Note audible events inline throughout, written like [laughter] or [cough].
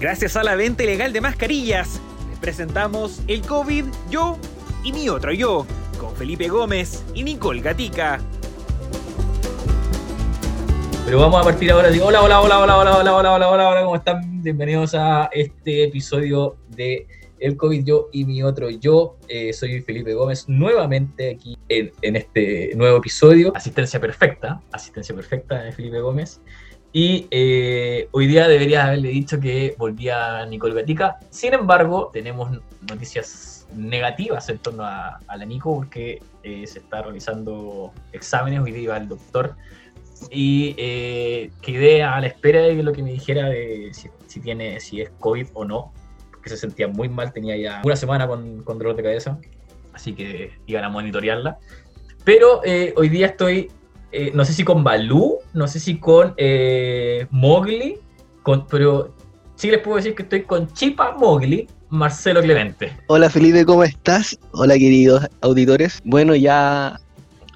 Gracias a la venta ilegal de mascarillas, les presentamos el COVID, yo y mi otro yo, con Felipe Gómez y Nicole Gatica. Pero vamos a partir ahora de hola, hola, hola, hola, hola, hola, hola, hola, hola, hola, ¿cómo están? Bienvenidos a este episodio de El COVID Yo y mi otro yo. Eh, soy Felipe Gómez, nuevamente aquí en, en, este nuevo episodio. Asistencia perfecta, asistencia perfecta de Felipe Gómez. Y eh, hoy día debería haberle dicho que volvía Nicole Gatica. Sin embargo, tenemos noticias negativas en torno a, a la Nico porque eh, se está realizando exámenes. Hoy día iba el doctor y eh, quedé a la espera de lo que me dijera de si, tiene, si es COVID o no, porque se sentía muy mal, tenía ya una semana con, con dolor de cabeza, así que iban a monitorearla. Pero eh, hoy día estoy, no sé si con Balú, no sé si con eh, Mowgli, con, pero sí les puedo decir que estoy con Chipa Mowgli, Marcelo Clemente. Hola Felipe, ¿cómo estás? Hola queridos auditores. Bueno, ya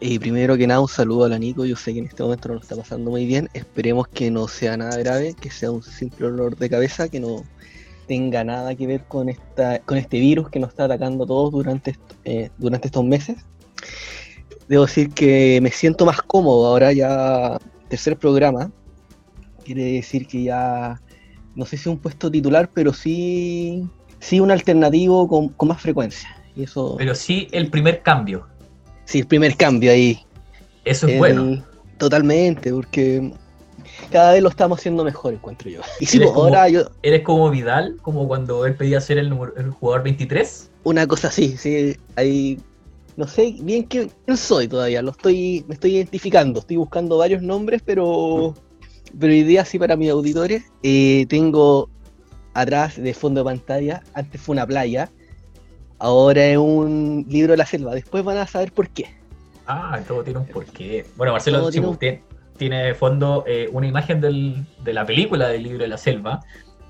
y primero que nada, un saludo a la Nico. Yo sé que en este momento no lo está pasando muy bien. Esperemos que no sea nada grave, que sea un simple dolor de cabeza, que no tenga nada que ver con, esta, con este virus que nos está atacando a todos durante, eh, durante estos meses. Debo decir que me siento más cómodo ahora ya, tercer programa. Quiere decir que ya, no sé si un puesto titular, pero sí, sí un alternativo con, con más frecuencia. Y eso... Pero sí el primer cambio. Sí, el primer cambio ahí. Eso es el, bueno. Totalmente, porque cada vez lo estamos haciendo mejor, encuentro yo. Y sí, pues, ahora yo. ¿Eres como Vidal, como cuando él pedía ser el, el jugador 23? Una cosa así, sí. Ahí. No sé bien quién, soy todavía, lo estoy, me estoy identificando, estoy buscando varios nombres, pero, pero día sí para mis auditores. Eh, tengo atrás de fondo de pantalla, antes fue una playa, Ahora es un libro de la selva. Después van a saber por qué. Ah, todo tiene un porqué. Bueno, Marcelo, tiene, usted tiene de fondo eh, una imagen del, de la película del libro de la selva,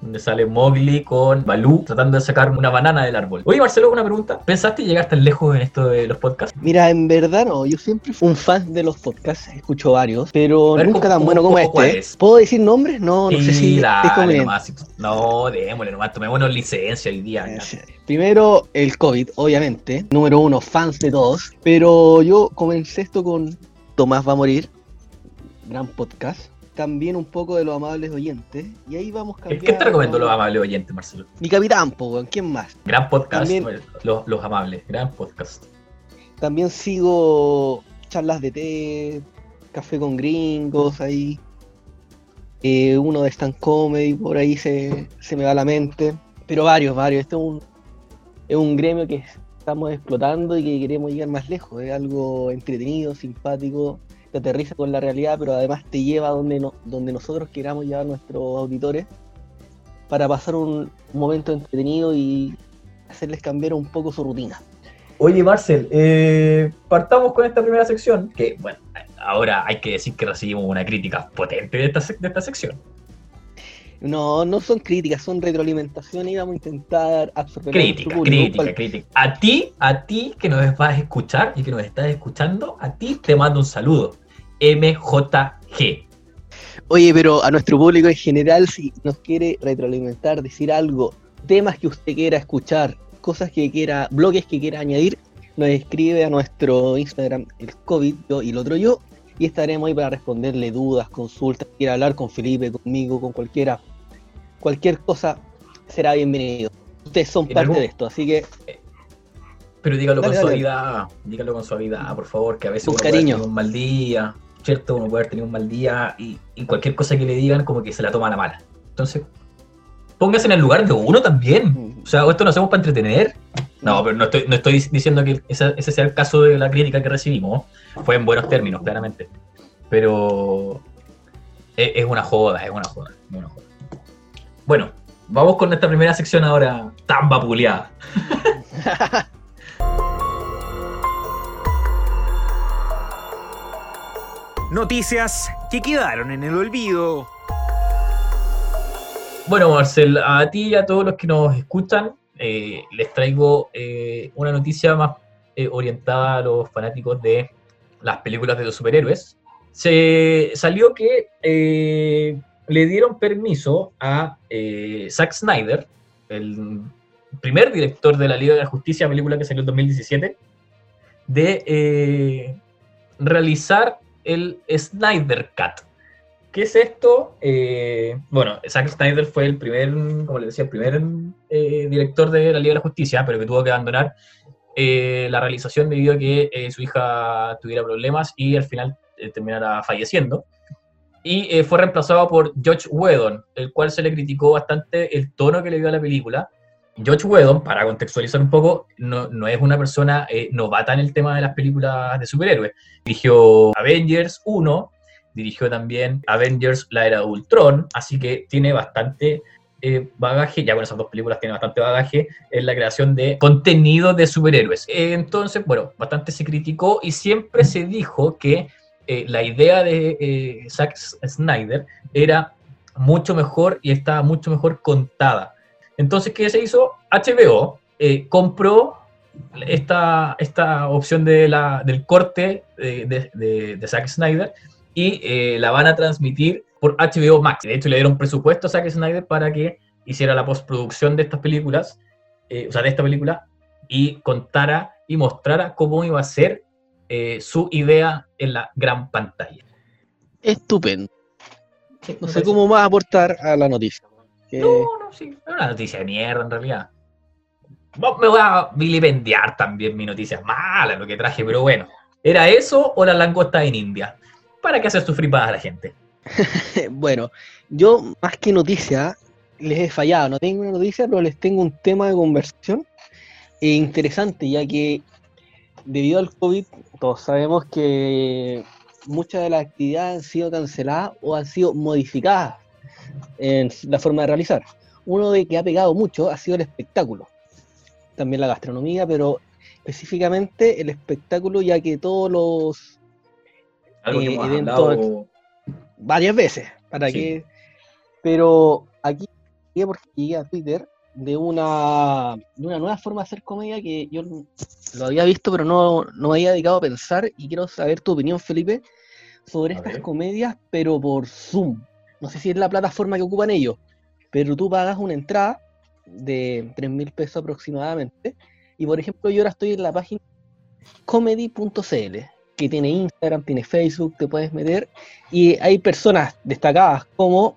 donde sale Mowgli con Balú tratando de sacar una banana del árbol. Oye, Marcelo, una pregunta. ¿Pensaste llegar tan lejos en esto de los podcasts? Mira, en verdad no. Yo siempre fui un fan de los podcasts. Escucho varios, pero nunca ¿cómo, tan bueno como este. Es? ¿Puedo decir nombres? No, no sí, sé si dale, nomás. No, démosle nomás. Tomémonos licencia hoy día. Eh, Primero, el COVID, obviamente. Número uno, fans de todos. Pero yo comencé esto con Tomás va a morir. Gran podcast también un poco de los amables oyentes. Y ahí vamos cambiando. ¿Qué te recomiendo los amables oyentes, Marcelo? Mi capitán, po, ¿quién más? Gran podcast, también, los, los, amables, gran podcast. También sigo charlas de té, café con gringos ahí. Eh, uno de stand comedy, por ahí se, se, me va a la mente. Pero varios, varios. Este es un, es un gremio que estamos explotando y que queremos llegar más lejos. Es algo entretenido, simpático te aterriza con la realidad, pero además te lleva donde, no, donde nosotros queramos llevar a nuestros auditores para pasar un, momento entretenido y hacerles cambiar un poco su rutina. Oye, Marcel, eh, partamos con esta primera sección, que bueno, ahora hay que decir que recibimos una crítica potente de esta, de esta sección. No, no son críticas, son retroalimentaciones y vamos a intentar absorber. Crítica, crítica, crítica. A ti, a ti que nos vas a escuchar y que nos estás escuchando, a ti te mando un saludo. MJG. Oye, pero a nuestro público en general, si nos quiere retroalimentar, decir algo, temas que usted quiera escuchar, cosas que quiera, bloques que quiera añadir, nos escribe a nuestro Instagram, el COVID, yo y el otro yo, y estaremos ahí para responderle dudas, consultas, quiera hablar con Felipe, conmigo, con cualquiera. Cualquier cosa será bienvenido. Ustedes son parte algún... de esto, así que pero dígalo dale, con dale. suavidad, dígalo con suavidad, por favor, que a veces un uno cariño. un mal día, ¿cierto? Uno puede haber tenido un mal día y, y, cualquier cosa que le digan como que se la toma a la mala. Entonces, póngase en el lugar de uno también. O sea, esto lo hacemos para entretener. No, pero no estoy, no estoy diciendo que ese, ese sea el caso de la crítica que recibimos. Fue en buenos términos, claramente. Pero es, es una joda, es una joda, es una joda. Bueno, vamos con nuestra primera sección ahora tan vapuleada. [laughs] Noticias que quedaron en el olvido. Bueno, Marcel, a ti y a todos los que nos escuchan, eh, les traigo eh, una noticia más eh, orientada a los fanáticos de las películas de los superhéroes. Se salió que le dieron permiso a Zack Snyder, el primer director de la Liga de la Justicia, película que salió en 2017, de realizar el Snyder Cut. ¿Qué es esto? Eh, bueno, Zack Snyder fue el primer, como le decía, el primer eh, director de la Liga de la Justicia, pero que tuvo que abandonar la realización debido a que su hija tuviera problemas y al final terminara falleciendo y fue reemplazado por George Whedon, el cual se le criticó bastante el tono que le dio a la película, George Whedon, para contextualizar un poco, no, es una persona eh, novata en el tema de las películas de superhéroes. Dirigió Avengers 1, dirigió también Avengers La Era de Ultron, así que tiene bastante eh, bagaje, ya con esas dos películas tiene bastante bagaje en la creación de contenido de superhéroes. entonces, bueno, bastante se criticó y siempre se dijo que eh, la idea de Zack Snyder era mucho mejor y estaba mucho mejor contada entonces, ¿qué se hizo? HBO eh, compró esta, esta opción de la, del corte de, de, Zack Snyder y eh, la van a transmitir por HBO Max. De hecho, le dieron presupuesto a Zack Snyder para que hiciera la postproducción de estas películas, eh, o sea, de esta película, y contara y mostrara cómo iba a ser su idea en la gran pantalla. Estupendo. no sé cómo va a aportar a la noticia. No, no, sí. Es una noticia de mierda en realidad. Me voy a vilipendiar también mi noticia mala, lo que traje, pero bueno. ¿Era eso o la langosta en India? ¿Para qué hacer sufrir más a la gente? [laughs] bueno, yo más que noticia, les he fallado. No tengo una noticia, pero les tengo un tema de conversación interesante, ya que debido al COVID, todos sabemos que muchas de las actividades han sido canceladas o han sido modificadas en la forma de realizar. Uno de que ha pegado mucho ha sido el espectáculo, también la gastronomía, pero específicamente el espectáculo, ya que todos los eh, eventos varias veces, para que, pero aquí porque llegué a Twitter de una, de una nueva forma de hacer comedia que yo lo había visto, pero no, no me había dedicado a pensar y quiero saber tu opinión, Felipe, sobre estas comedias, pero por Zoom. No sé si es la plataforma que ocupan ellos, pero tú pagas una entrada de 3 mil pesos aproximadamente. Y por ejemplo, yo ahora estoy en la página comedy.cl, que tiene Instagram, tiene Facebook, te puedes meter. Y hay personas destacadas como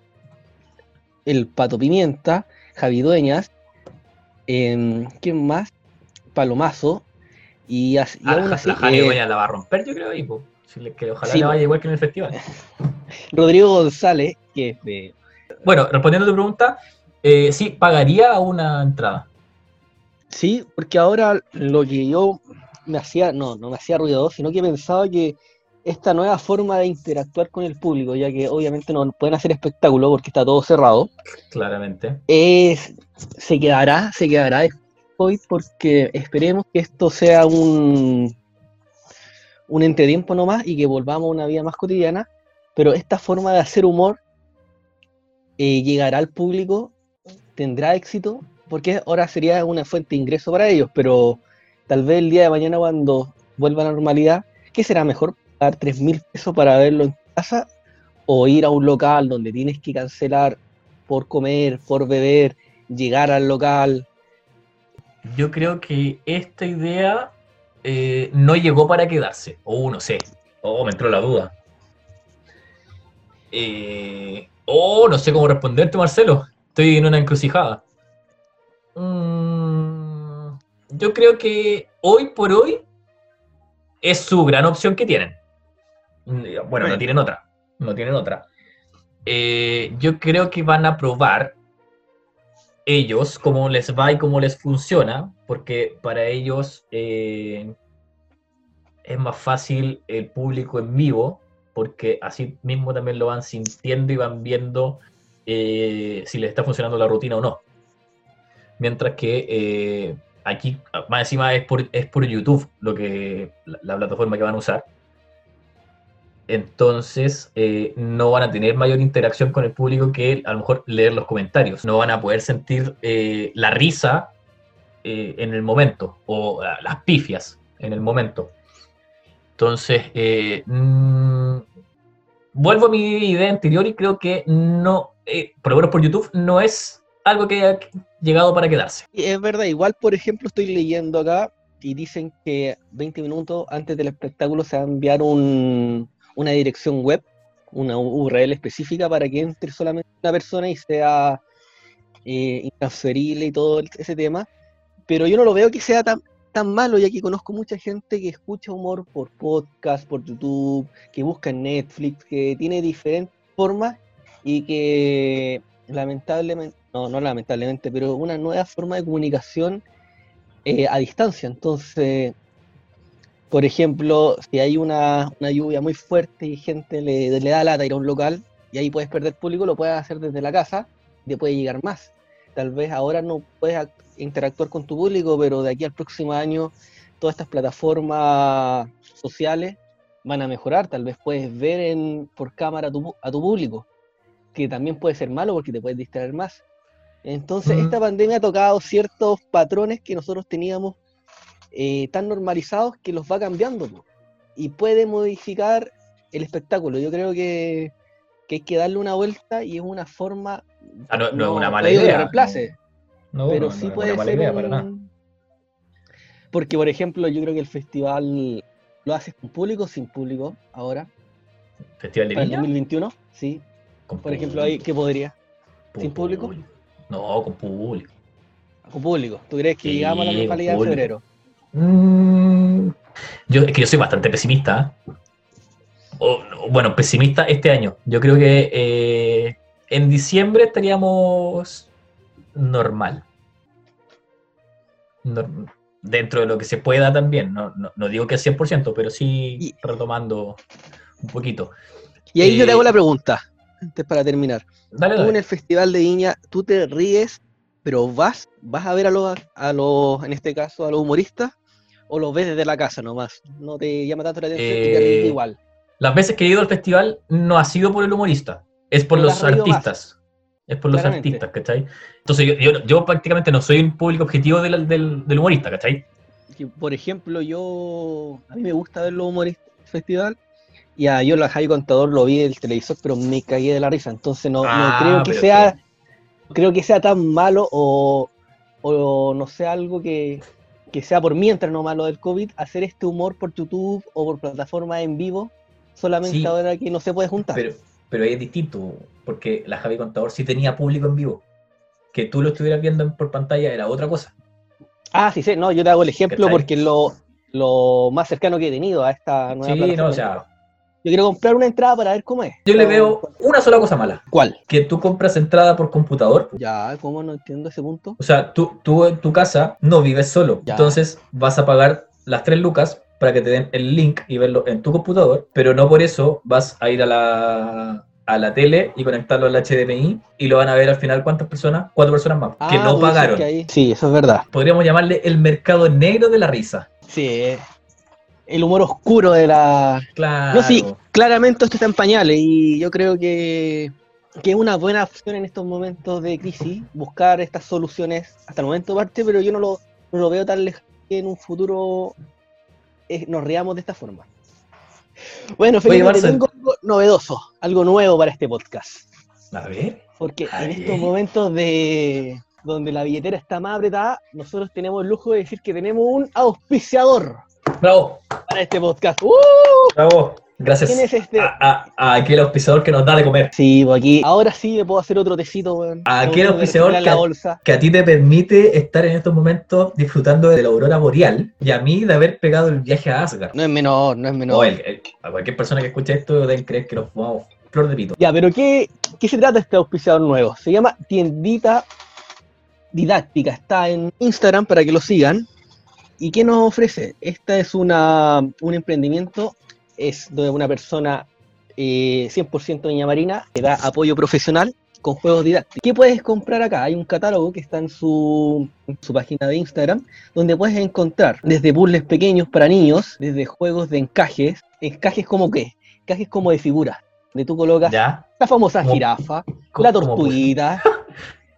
el Pato Pimienta, Javi Dueñas, eh, ¿quién más? Palomazo. Y, así, ah, aún así. La Javi eh, Dueñas la va a romper, yo creo, y, que ojalá le vaya igual que en el festival. [laughs] Rodrigo González, que es de... Bueno, respondiendo a tu pregunta, eh, sí, pagaría una entrada. Sí, porque ahora lo que yo me hacía, no, no me hacía ruido, sino que pensaba que esta nueva forma de interactuar con el público, ya que obviamente no pueden hacer espectáculo porque está todo cerrado. Claramente. Es, se quedará, se quedará hoy porque esperemos que esto sea un, un entretiempo nomás y que volvamos a una vida más cotidiana, pero esta forma de hacer humor eh, llegará al público, tendrá éxito, porque ahora sería una fuente de ingreso para ellos, pero tal vez el día de mañana cuando vuelva a la normalidad, ¿qué será mejor? ¿Dar 3 mil pesos para verlo en casa o ir a un local donde tienes que cancelar por comer, por beber, llegar al local? Yo creo que esta idea eh, no llegó para quedarse. O uno sé. O me entró la duda. Eh, oh, no sé cómo responderte, Marcelo. Estoy en una encrucijada. Mm, yo creo que hoy por hoy es su gran opción que tienen. Mm, bueno, no tienen otra. No tienen otra. Eh, yo creo que van a probar ellos cómo les va y cómo les funciona, porque para ellos eh, es más fácil el público en vivo, porque así mismo también lo van sintiendo y van viendo eh, si les está funcionando la rutina o no. Mientras que eh, aquí, más encima, es por, YouTube lo que, la plataforma que van a usar entonces eh, no van a tener mayor interacción con el público que a lo mejor leer los comentarios. No van a poder sentir la risa en el momento o las pifias en el momento. Entonces, mm, vuelvo a mi idea anterior y creo que no, eh, por lo menos por YouTube, no es algo que haya llegado para quedarse. Es verdad, igual por ejemplo estoy leyendo acá y dicen que 20 minutos antes del espectáculo se va a enviar un, una dirección web, una URL específica para que entre solamente una persona y sea eh, intransferible y todo ese tema. Pero yo no lo veo que sea tan, tan malo, ya que conozco mucha gente que escucha humor por podcast, por YouTube, que busca en Netflix, que tiene diferentes formas y que lamentablemente, no, no lamentablemente, pero una nueva forma de comunicación eh, a distancia. Entonces, por ejemplo, si hay una, lluvia muy fuerte y gente le, da lata ir a un local y ahí puedes perder público, lo puedes hacer desde la casa y te puede llegar más. Tal vez ahora no puedes interactuar con tu público, pero de aquí al próximo año todas estas plataformas sociales van a mejorar. Tal vez puedes ver en, por cámara a tu, a tu público, que también puede ser malo porque te puedes distraer más. Entonces, esta pandemia ha tocado ciertos patrones que nosotros teníamos eh, tan normalizados que los va cambiando po, y puede modificar el espectáculo. Yo creo que, que hay que darle una vuelta y es una forma. Ah, no, no es una mala que idea. reemplace, No, pero no, sí no puede ser idea un- para nada. Porque, por ejemplo, yo creo que el festival lo haces con público o sin público ahora, Festival de para el Viña. 2021, sí. Con Por ejemplo, ahí, ¿qué podría? ¿sin público? No, con público. Con público. ¿Tú crees que Sí, llegamos a la con normalidad en febrero? Mm, yo, es que yo soy bastante pesimista. ¿eh? O- o, bueno, pesimista este año. Yo creo que eh, en diciembre estaríamos normal. Nor- dentro de lo que se pueda también. No, no- no digo que al 100%, pero sí Y- retomando un poquito. Y ahí yo te Eh, hago la pregunta, antes para terminar. Dale, Tú en el Festival de Viña, tú te ríes, pero vas, vas a ver a los, a los, en este caso, a los humoristas, o los ves desde la casa nomás. No te llama tanto la atención te Eh, igual. Las veces que he ido al festival no ha sido por el humorista, es por los más. Es por los Claramente. artistas, ¿cachai? Entonces yo, yo, yo prácticamente no soy un público objetivo del, del, del humorista, ¿cachai? Que, por ejemplo, yo, a mí me gusta ver los humoristas del festival, y a yo, la Javi Contador, lo vi en el televisor, pero me cagué de la risa. Entonces no, no Ah, creo que sea, creo que sea tan malo o, o no sea algo que, que sea por mientras no malo del COVID, hacer este humor por YouTube o por plataformas en vivo, solamente Sí. ahora que no se puede juntar. Pero, pero ahí es distinto, porque la Javi Contador sí tenía público en vivo. Que tú lo estuvieras viendo en- por pantalla era otra cosa. Ah, sí, sí, no, yo te hago el ejemplo porque es lo, lo más cercano que he tenido a esta nueva Sí, no, o sea, Yo quiero comprar una entrada para ver cómo es. yo le veo una sola cosa mala, ¿Cuál? que tú compras entrada por computador. Ya, ¿cómo no entiendo ese punto? O sea, tú, tú en tu casa no vives solo. Ya. Entonces vas a pagar las tres lucas para que te den el link y verlo en tu computador, pero no por eso vas a ir a la, a la tele y conectarlo al HDMI y lo van a ver al final cuántas personas, cuatro personas más, que Ah, no pagaron. que ahí- Sí, eso es verdad. Podríamos llamarle el mercado negro de la risa. Sí, eh, el humor oscuro de la... Claro. No, sí, claramente esto está en pañales y yo creo que, que es una buena opción en estos momentos de crisis buscar estas soluciones hasta el momento parte, pero yo no lo, no lo veo tan lejano que en un futuro eh, nos riamos de esta forma. Bueno, Felipe, Marcel. tengo algo novedoso, algo nuevo para este podcast. A ver. Porque A en estos momentos de donde la billetera está más apretada, nosotros tenemos el lujo de decir que tenemos un auspiciador Bravo, para este podcast. ¡Uh! bravo. Gracias ¿Quién es este? a, a- a aquel auspiciador que nos da de comer. Sí, pues aquí. Ahora sí me puedo hacer otro tecito, weón. ¿A que auspiciador que- a ti te permite estar en estos momentos disfrutando de la aurora boreal y a mí de haber pegado el viaje a Asgard. No es menor, no es menor. O el- el- a cualquier persona que escuche esto deben creer que nos fumamos flor de pito. Ya, pero ¿qué, ¿qué se trata este auspiciador nuevo? Se llama Tiendita Didáctica. Está en Instagram para que lo sigan. ¿Y qué nos ofrece? Esta es una, un emprendimiento, es de una persona eh, 100% Doña Marina que da apoyo profesional con juegos didácticos. ¿Qué puedes comprar acá? Hay un catálogo que está en su, en su página de Instagram, donde puedes encontrar desde puzzles pequeños para niños, desde juegos de encajes, encajes como qué? Encajes como de figuras, donde tú colocas ¿Ya? la famosa jirafa, la tortuguita, [laughs]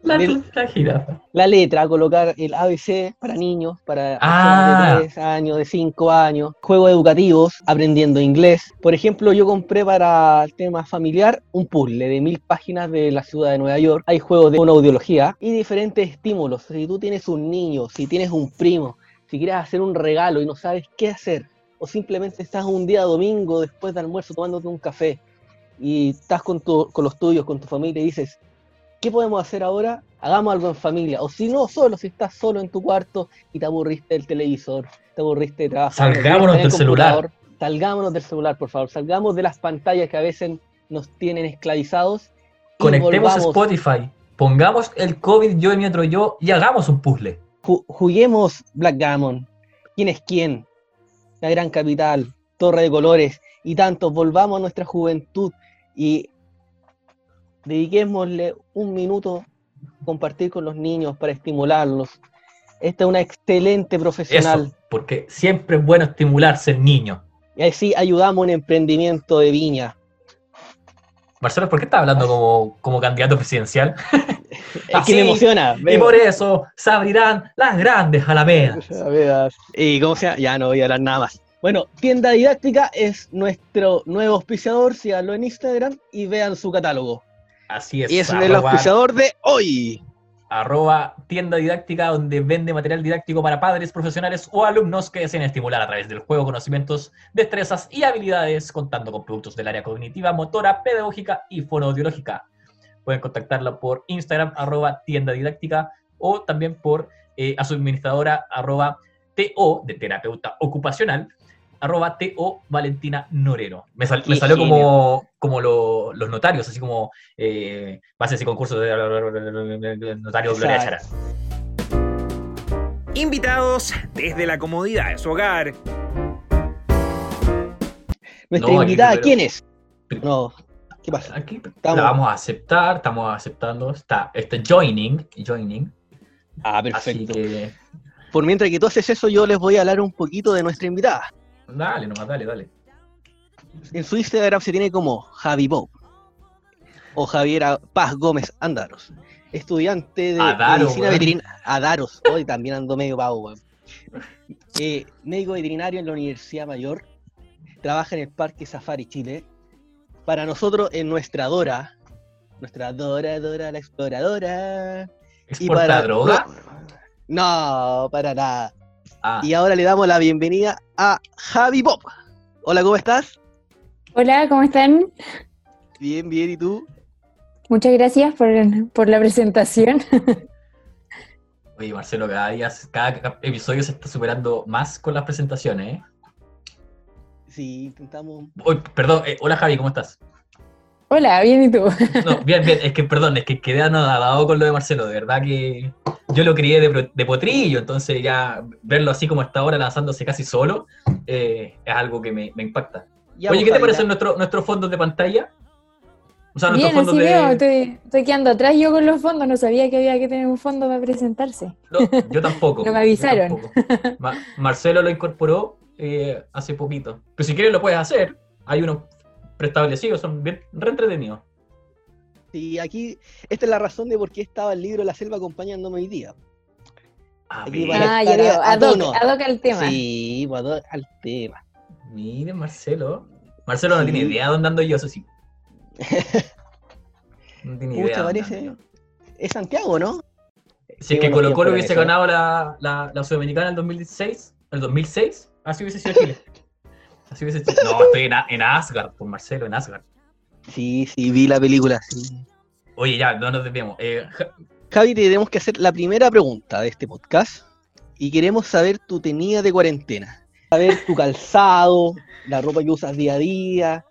La, la jirafa. la letra, colocar el ABC para niños, para Ah. de 3 años, de 5 años, juegos educativos, aprendiendo inglés. Por ejemplo, yo compré para el tema familiar un puzzle de mil páginas de la ciudad de Nueva York. Hay juegos de una audiología y diferentes estímulos. Si tú tienes un niño, si tienes un primo, si quieres hacer un regalo y no sabes qué hacer, o simplemente estás un día domingo después de almuerzo tomándote un café y estás con, tu- con los tuyos, con tu familia y dices, ¿qué podemos hacer ahora? Hagamos algo en familia. O si no, solo, si estás solo en tu cuarto y te aburriste del televisor, te aburriste de trabajar. Salgámonos del celular. Salgámonos del celular, por favor. Salgamos de las pantallas que a veces nos tienen esclavizados. Conectemos volvamos- Spotify. Pongamos el COVID, yo y mi otro yo, y hagamos un puzzle. ju- juguemos Blackgammon. ¿Quién es quién? La Gran Capital, Torre de Colores y tantos. Volvamos a nuestra juventud y dediquémosle un minuto a compartir con los niños para estimularlos. Esta es una excelente profesional. Eso, porque siempre es bueno estimularse el niño. Y así ayudamos un emprendimiento de viña. Marcelo, ¿por qué estás hablando como, como candidato presidencial? [laughs] Es que me emociona. Y por eso se abrirán las grandes alamedas. ¿Y cómo se llama? Ya no voy a hablar nada más. Bueno, Tienda Didáctica es nuestro nuevo auspiciador. Síganlo en Instagram y vean su catálogo. Así es. Y es el auspiciador de hoy. arroba tienda didáctica donde vende material didáctico para padres, profesionales o alumnos que deseen estimular a través del juego conocimientos, destrezas y habilidades, contando con productos del área cognitiva, motora, pedagógica y fonoaudiológica. Pueden contactarla por Instagram, arroba tienda didáctica, o también por eh, a su administradora, arroba TO, de terapeuta ocupacional, arroba TO Valentina Norero. Me, sal- me Qué salió como, como lo- los notarios, así como eh, bases y concursos de notario Gloria Chara. Invitados desde la comodidad de su hogar. Nuestra No, invitada, ¿quién es? No, ¿qué pasa? Aquí Estamos- la vamos a aceptar, estamos aceptando, está, está joining, joining, Ah, así perfecto. que Por mientras que tú haces eso, yo les voy a hablar un poquito de nuestra invitada. Dale nomás, dale, dale. En su Instagram se tiene como Javi Bob o Javiera Paz Gómez Andaros, estudiante de Adaro, medicina veterinaria. Adaros, hoy también ando medio pavo. [laughs] Eh, médico veterinario en la Universidad Mayor, trabaja en el Parque Safari Chile. Para nosotros, en nuestra Dora, nuestra Dora, Dora, la exploradora. ¿Exporta droga? No, no, para nada. Ah, Y ahora le damos la bienvenida a Javi Bob. Hola, ¿cómo estás? Hola, ¿cómo están? Bien, bien, ¿y tú? Muchas gracias por, por la presentación. [laughs] oye Marcelo, cada día, cada episodio se está superando más con las presentaciones, ¿eh? Sí, intentamos. Perdón, eh, hola Javi, ¿cómo estás? Hola, bien, ¿y tú? [laughs] No, bien, bien, es que perdón, es que quedé anodado con lo de Marcelo, de verdad que yo lo crié de, pro- de potrillo, entonces ya verlo así como está ahora lanzándose casi solo, eh, es algo que me, me impacta. Ya, Oye, ¿qué te parecen nuestro- nuestros fondos de pantalla? O sea, Bien, nuestros fondos así de... veo, estoy, estoy quedando atrás yo con los fondos, no sabía que había que tener un fondo para presentarse. No, yo tampoco. [laughs] No me avisaron. tampoco. Ma- Marcelo lo incorporó eh, hace poquito. Pero si quieres lo puedes hacer. Hay unos preestablecidos, son bien re entretenidos. Sí, aquí, esta es la razón de por qué estaba el libro La Selva acompañándome hoy día. Ah, Aquí Ah, a- a ad hoc, tono. ad hoc al tema. Sí, ad- al tema. miren, Marcelo. Marcelo no Sí. tiene idea de dónde ando yo, eso sí. [laughs] No tiene idea. Pucha, dónde parece. ando yo. Es Santiago, ¿no? Si es que Colo Colo hubiese ganado la, la, la Sudamericana en el 2016, el 2006, así hubiese sido Chile. [laughs] Así hubiese sido. No, estoy en, Asgard, por Marcelo, en Asgard. Sí, sí, vi la película, sí. Oye, ya, no nos desviemos. Eh, Ja- Javi, te tenemos que hacer la primera pregunta de este podcast y queremos saber tu tenida de cuarentena. Saber tu calzado, la ropa que usas día a día.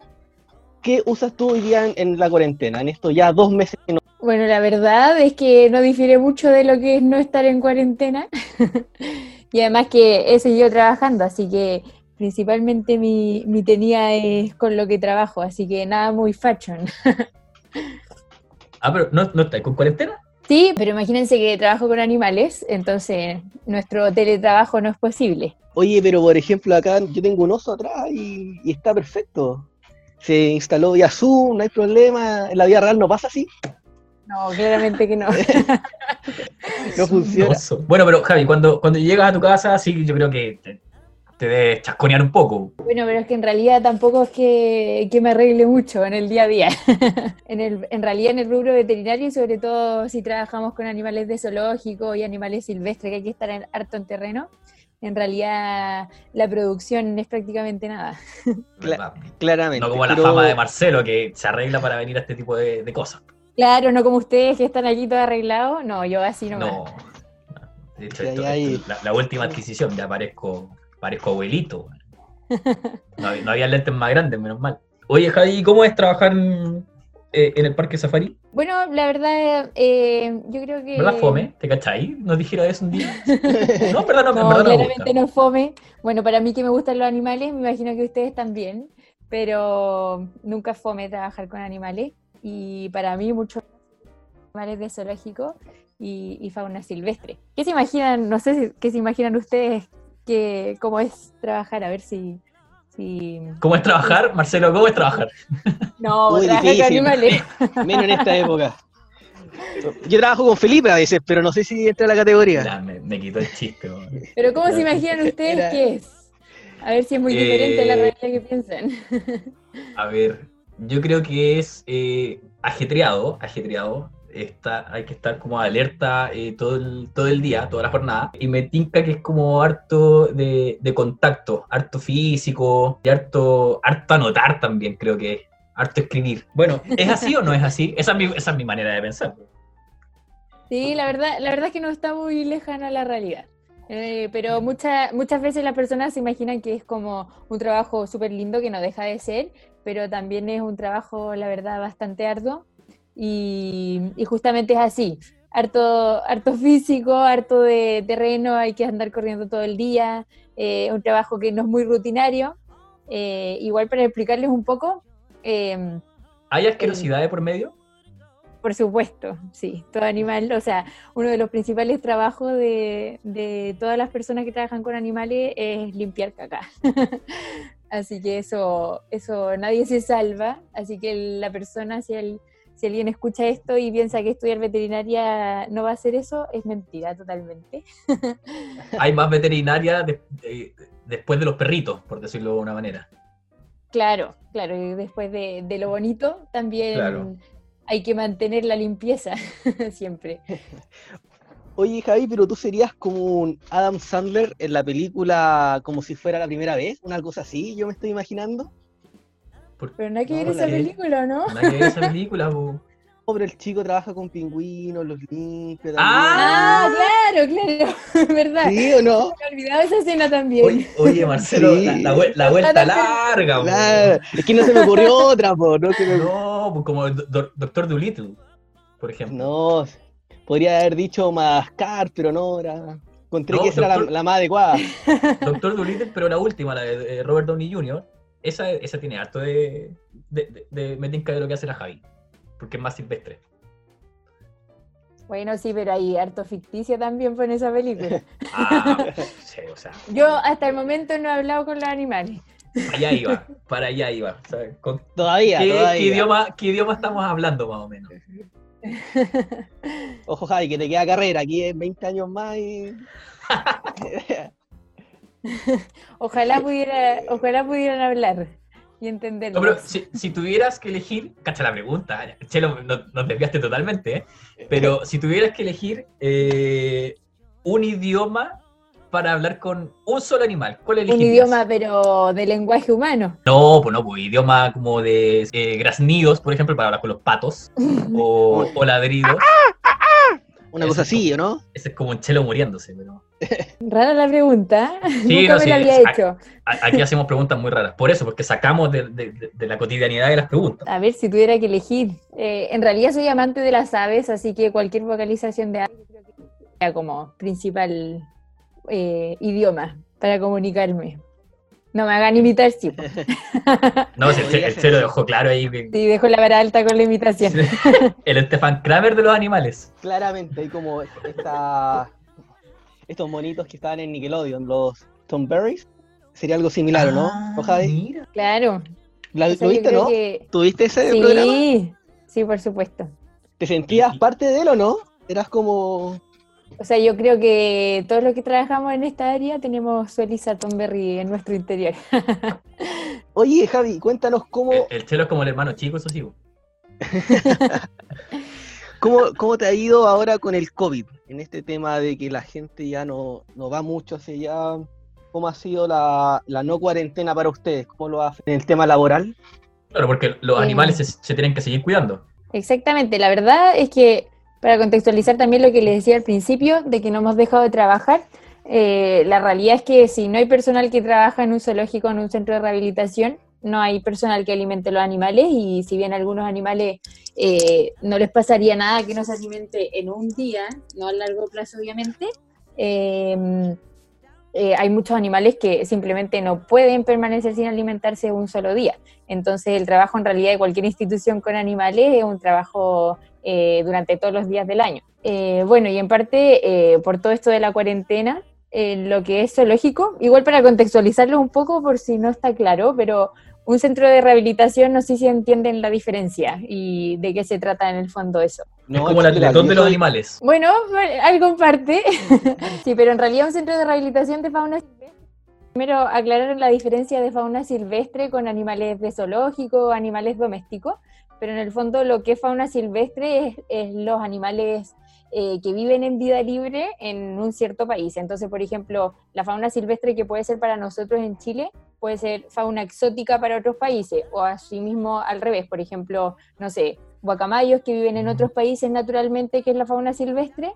¿Qué usas tú hoy día en, en la cuarentena? En estos ya dos meses que no. Bueno, la verdad es que no difiere mucho de lo que es no estar en cuarentena. [laughs] y además que he seguido trabajando, así que principalmente mi, mi tenía es con lo que trabajo, así que nada muy fashion. [laughs] Ah, pero ¿no, no estáis con cuarentena? Sí, pero imagínense que trabajo con animales, entonces nuestro teletrabajo no es posible. Oye, pero por ejemplo, acá yo tengo un oso atrás y, y está perfecto. Se instaló vía Zoom, no hay problema. En la vida real no pasa así. No, claramente que no. [laughs] No [laughs] funciona. Oso. Bueno, pero Javi, cuando, cuando llegas a tu casa, sí, yo creo que te, te debes chasconear un poco. Bueno, pero es que en realidad tampoco es que, que me arregle mucho en el día a día. [laughs] en, el, en realidad en el rubro veterinario y sobre todo si trabajamos con animales de zoológico y animales silvestres, que hay que estar en, harto en terreno, en realidad la producción es prácticamente nada. [laughs] Cla-. Claramente. No como la pero- fama de Marcelo, que se arregla para venir a este tipo de, de cosas. Claro, no como ustedes que están aquí todo arreglado, no, yo así no. No. De hecho, esto- ahí- esto- la, la última adquisición, ya parezco, parezco abuelito. [laughs] No, había- no había lentes más grandes, menos mal. Oye, Javi, ¿cómo es trabajar en, eh, en el parque safari? Bueno, la verdad, eh, yo creo que... ¿Verdad, Fome? ¿Te cachai? ¿Nos dijera eso un día? [laughs] No, verdad no, No, verdad claramente gusta. no es fome. Bueno, para mí que me gustan los animales, me imagino que ustedes también, pero nunca es fome trabajar con animales. Y para mí, muchos animales de zoológico y, y fauna silvestre. ¿Qué se imaginan? No sé si- qué se imaginan ustedes que cómo es trabajar, a ver si. si... ¿Cómo es trabajar? Marcelo, ¿cómo es trabajar? [laughs] No, Muy trabajar con animales. [laughs] Menos en esta época. Yo trabajo con Felipe a veces, pero no sé si entra en la categoría. Me, me quitó el chiste. Pero ¿cómo se imaginan [laughs] ustedes era- que es? A ver si es muy diferente a la Eh, realidad que piensan. A ver, yo creo que es eh, ajetreado, ajetreado. Está, hay que estar como alerta eh, todo, el, todo el día, toda la jornada. Y me tinca que es como harto de, de contacto, harto físico y harto, harto anotar también, creo que es. Harto escribir. Bueno, ¿es así o no es así? Esa es mi, esa es mi manera de pensar. Sí, la verdad, la verdad es que no está muy lejana la realidad. Eh, pero muchas muchas veces las personas se imaginan que es como un trabajo súper lindo que no deja de ser, pero también es un trabajo, la verdad, bastante arduo. Y, y justamente es así. Harto, harto [laughs] físico, harto de terreno, hay que andar corriendo todo el día. eh, un trabajo que no es muy rutinario. Eh, igual para explicarles un poco, eh, ¿Hay asquerosidad de por medio? por supuesto, sí, todo animal, o sea, uno de los principales trabajos de, de todas las personas que trabajan con animales es limpiar caca. [laughs] así que eso, eso nadie se salva, así que la persona, si, el- si alguien escucha esto y piensa que estudiar veterinaria no va a hacer eso, es mentira totalmente. [laughs] Hay más veterinaria de- de- después de los perritos, por decirlo de una manera. Claro, claro, y después de, de lo bonito también Claro. hay que mantener la limpieza [laughs] siempre. [laughs] Oye, Javi, pero tú serías como un Adam Sandler en la película como si fuera la primera vez, una cosa así, yo me estoy imaginando. Por- Pero no hay que No, ver esa película, ¿no? Nada que ver esa [laughs] película, po. Pero el chico trabaja con pingüinos, los limpia también. Ah, claro, claro, [laughs] verdad. ¿Sí o no? Me he olvidado esa escena también. Oye, oye, Marcelo, Sí. la, la vuel- la vuelta larga, po. Claro, es que no se me ocurrió [laughs] otra, po, ¿no? Me- No, pues como el do- Doctor Dolittle, por ejemplo. No, podría haber dicho Madagascar, pero no, era... encontré No, que esa era la, la más adecuada. Doctor Dolittle, pero la última, la de Robert Downey Jr., esa, esa tiene harto de, de, de, de me tinca de lo que hace la Javi, porque es más silvestre. Bueno, sí, pero hay harto ficticio también fue en esa película. [laughs] Ah, [laughs] sí, o sea, Yo hasta el momento no he hablado con los animales. allá iba, para allá iba. o sea, ¿con [laughs] Todavía, qué, todavía. qué idioma, ¿Qué idioma estamos hablando más o menos? Ojo, Javi, que te queda carrera, aquí en 20 años más y... [laughs] Ojalá pudiera, ojalá pudieran hablar y No, entenderlo. pero si, si tuvieras que elegir, cacha la pregunta, Chelo, no- nos desviaste totalmente, ¿eh? pero si tuvieras que elegir eh, un idioma para hablar con un solo animal, ¿cuál Un elegirías? idioma, pero de lenguaje humano. No, pues no, pues idioma como de eh, graznidos, por ejemplo, para hablar con los patos, [laughs] o, o ladridos. [laughs] Una cosa así, ¿o no? Ese es como un chelo muriéndose, pero... Rara la pregunta. [laughs] Sí, Nunca no, me sí, la había hecho. a- Aquí hacemos preguntas muy raras, por eso, porque sacamos de, de- de- de la cotidianidad de las preguntas. A ver, si tuviera que elegir. Eh, en realidad soy amante de las aves, así que cualquier vocalización de aves creo que sería como principal eh, idioma para comunicarme. No me hagan imitar, sí. po. [laughs] No, si el, el sí. dejó claro ahí que- Sí, dejo la vara alta con la imitación. el Stefan Kramer de los animales. Claramente, hay como esta... estos monitos que estaban en Nickelodeon, los Tomberries. Sería algo similar, ¿o ¿no? Ah, mira. Claro. ¿La- O sea, ¿Lo viste, no? que- ¿Tuviste ese programa? Sí, sí, por supuesto. ¿Te sentías parte de él o no? Eras como... O sea, yo creo que todos los que trabajamos en esta área tenemos su Elisa Tomberry en nuestro interior. [laughs] Oye, Javi, cuéntanos cómo, El, el chelo es como el hermano chico, eso sí. [laughs] cómo, cómo te ha ido ahora con el COVID, en este tema de que la gente ya no, no va mucho hacia allá. ¿Cómo ha sido la, la no cuarentena para ustedes? ¿Cómo lo hacen en el tema laboral? Claro, porque los Eh. animales se, se tienen que seguir cuidando. Exactamente, la verdad es que para contextualizar también lo que les decía al principio, de que no hemos dejado de trabajar, eh, la realidad es que si no hay personal que trabaja en un zoológico, en un centro de rehabilitación, no hay personal que alimente los animales y si bien algunos animales eh, no les pasaría nada que no se alimente en un día, no a largo plazo obviamente, eh, eh, hay muchos animales que simplemente no pueden permanecer sin alimentarse un solo día. Entonces el trabajo en realidad de cualquier institución con animales es un trabajo eh, durante todos los días del año. Eh, bueno, y en parte eh, por todo esto de la cuarentena, eh, lo que es zoológico, igual para contextualizarlo un poco por si no está claro, pero un centro de rehabilitación no sé si entienden la diferencia y de qué se trata en el fondo eso. es como el atletón de los animales. Bueno, algo en parte. [laughs] sí, pero en realidad un centro de rehabilitación de fauna silvestre. Primero, aclarar la diferencia de fauna silvestre con animales de zoológico, animales domésticos, pero en el fondo lo que es fauna silvestre es, es los animales eh, que viven en vida libre en un cierto país. Entonces, por ejemplo, la fauna silvestre que puede ser para nosotros en Chile puede ser fauna exótica para otros países, o asimismo al revés, por ejemplo, no sé, guacamayos que viven en otros países naturalmente, que es la fauna silvestre,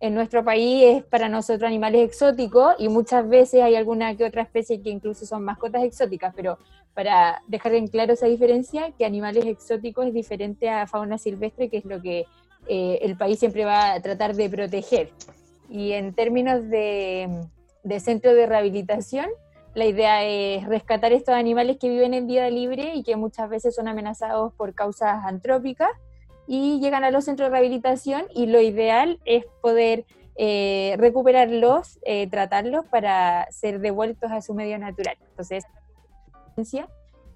en nuestro país es para nosotros animales exóticos y muchas veces hay alguna que otra especie que incluso son mascotas exóticas, pero para dejar en claro esa diferencia, que animales exóticos es diferente a fauna silvestre, que es lo que eh, el país siempre va a tratar de proteger. Y en términos de, de centro de rehabilitación, la idea es rescatar estos animales que viven en vida libre y que muchas veces son amenazados por causas antrópicas y llegan a los centros de rehabilitación y lo ideal es poder eh, recuperarlos, eh, tratarlos para ser devueltos a su medio natural. Entonces,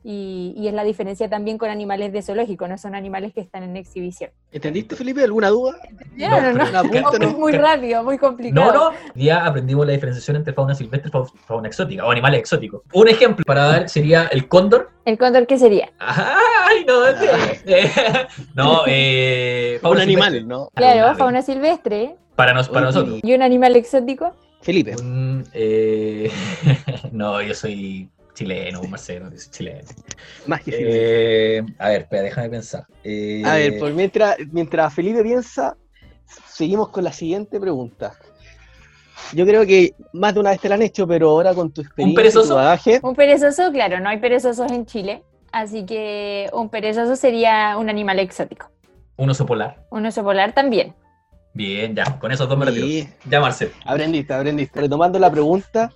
y, y es la diferencia también con animales de zoológico, no son animales que están en exhibición. ¿Entendiste, Felipe? ¿Alguna duda? No, no, no. muy rápido, muy No, complicado. no. Ya aprendimos la diferenciación entre fauna silvestre y fa- fauna exótica, o animales exóticos. Un ejemplo para dar sería el cóndor. ¿El cóndor qué sería? ¡Ay, no! eh, [laughs] no, eh, Un fauna animal, silvestre. ¿no? Claro, fauna silvestre. Para, nos, para nosotros. ¿Y un animal exótico? Felipe. Eh, [laughs] no, yo soy chileno, Marcelo, chileno. Más que. Eh, a ver, espera, déjame pensar. Eh, A ver, por mientras, mientras Felipe piensa, seguimos con la siguiente pregunta. Yo creo que más de una vez te la han hecho, pero ahora con tu experiencia y perezoso? tu bagaje, Un perezoso, claro, no hay perezosos en Chile, así que un perezoso sería un animal exótico. Un oso polar. Un oso polar también. Bien, ya, con esos dos me retiro. Sí. Ya, Marcel. aprendiste, aprendiste. Retomando la pregunta,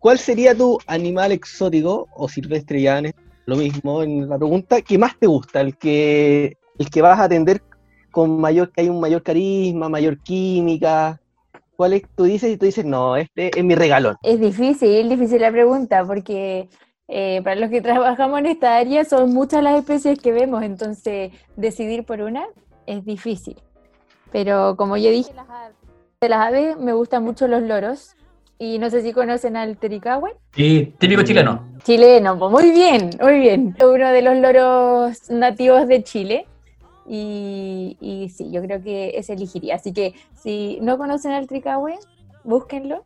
¿cuál sería tu animal exótico o silvestre ya lo mismo en la pregunta que más te gusta, el que el que vas a atender con mayor que hay un mayor carisma, mayor química? ¿Cuál es? Tú dices y tú dices, "No, este es mi regalón." Es difícil, difícil la pregunta, porque eh, para los que [laughs] trabajamos en esta área son muchas las especies que vemos, entonces decidir por una es difícil. Pero como yo dije, de las aves me gustan mucho los loros, y no sé si conocen al tericahue. Y típico chileno. Chileno, pues muy bien, muy bien. Uno de los loros nativos de Chile. Y, y sí, yo creo que ese elegiría. Así que si no conocen al tricahue, búsquenlo.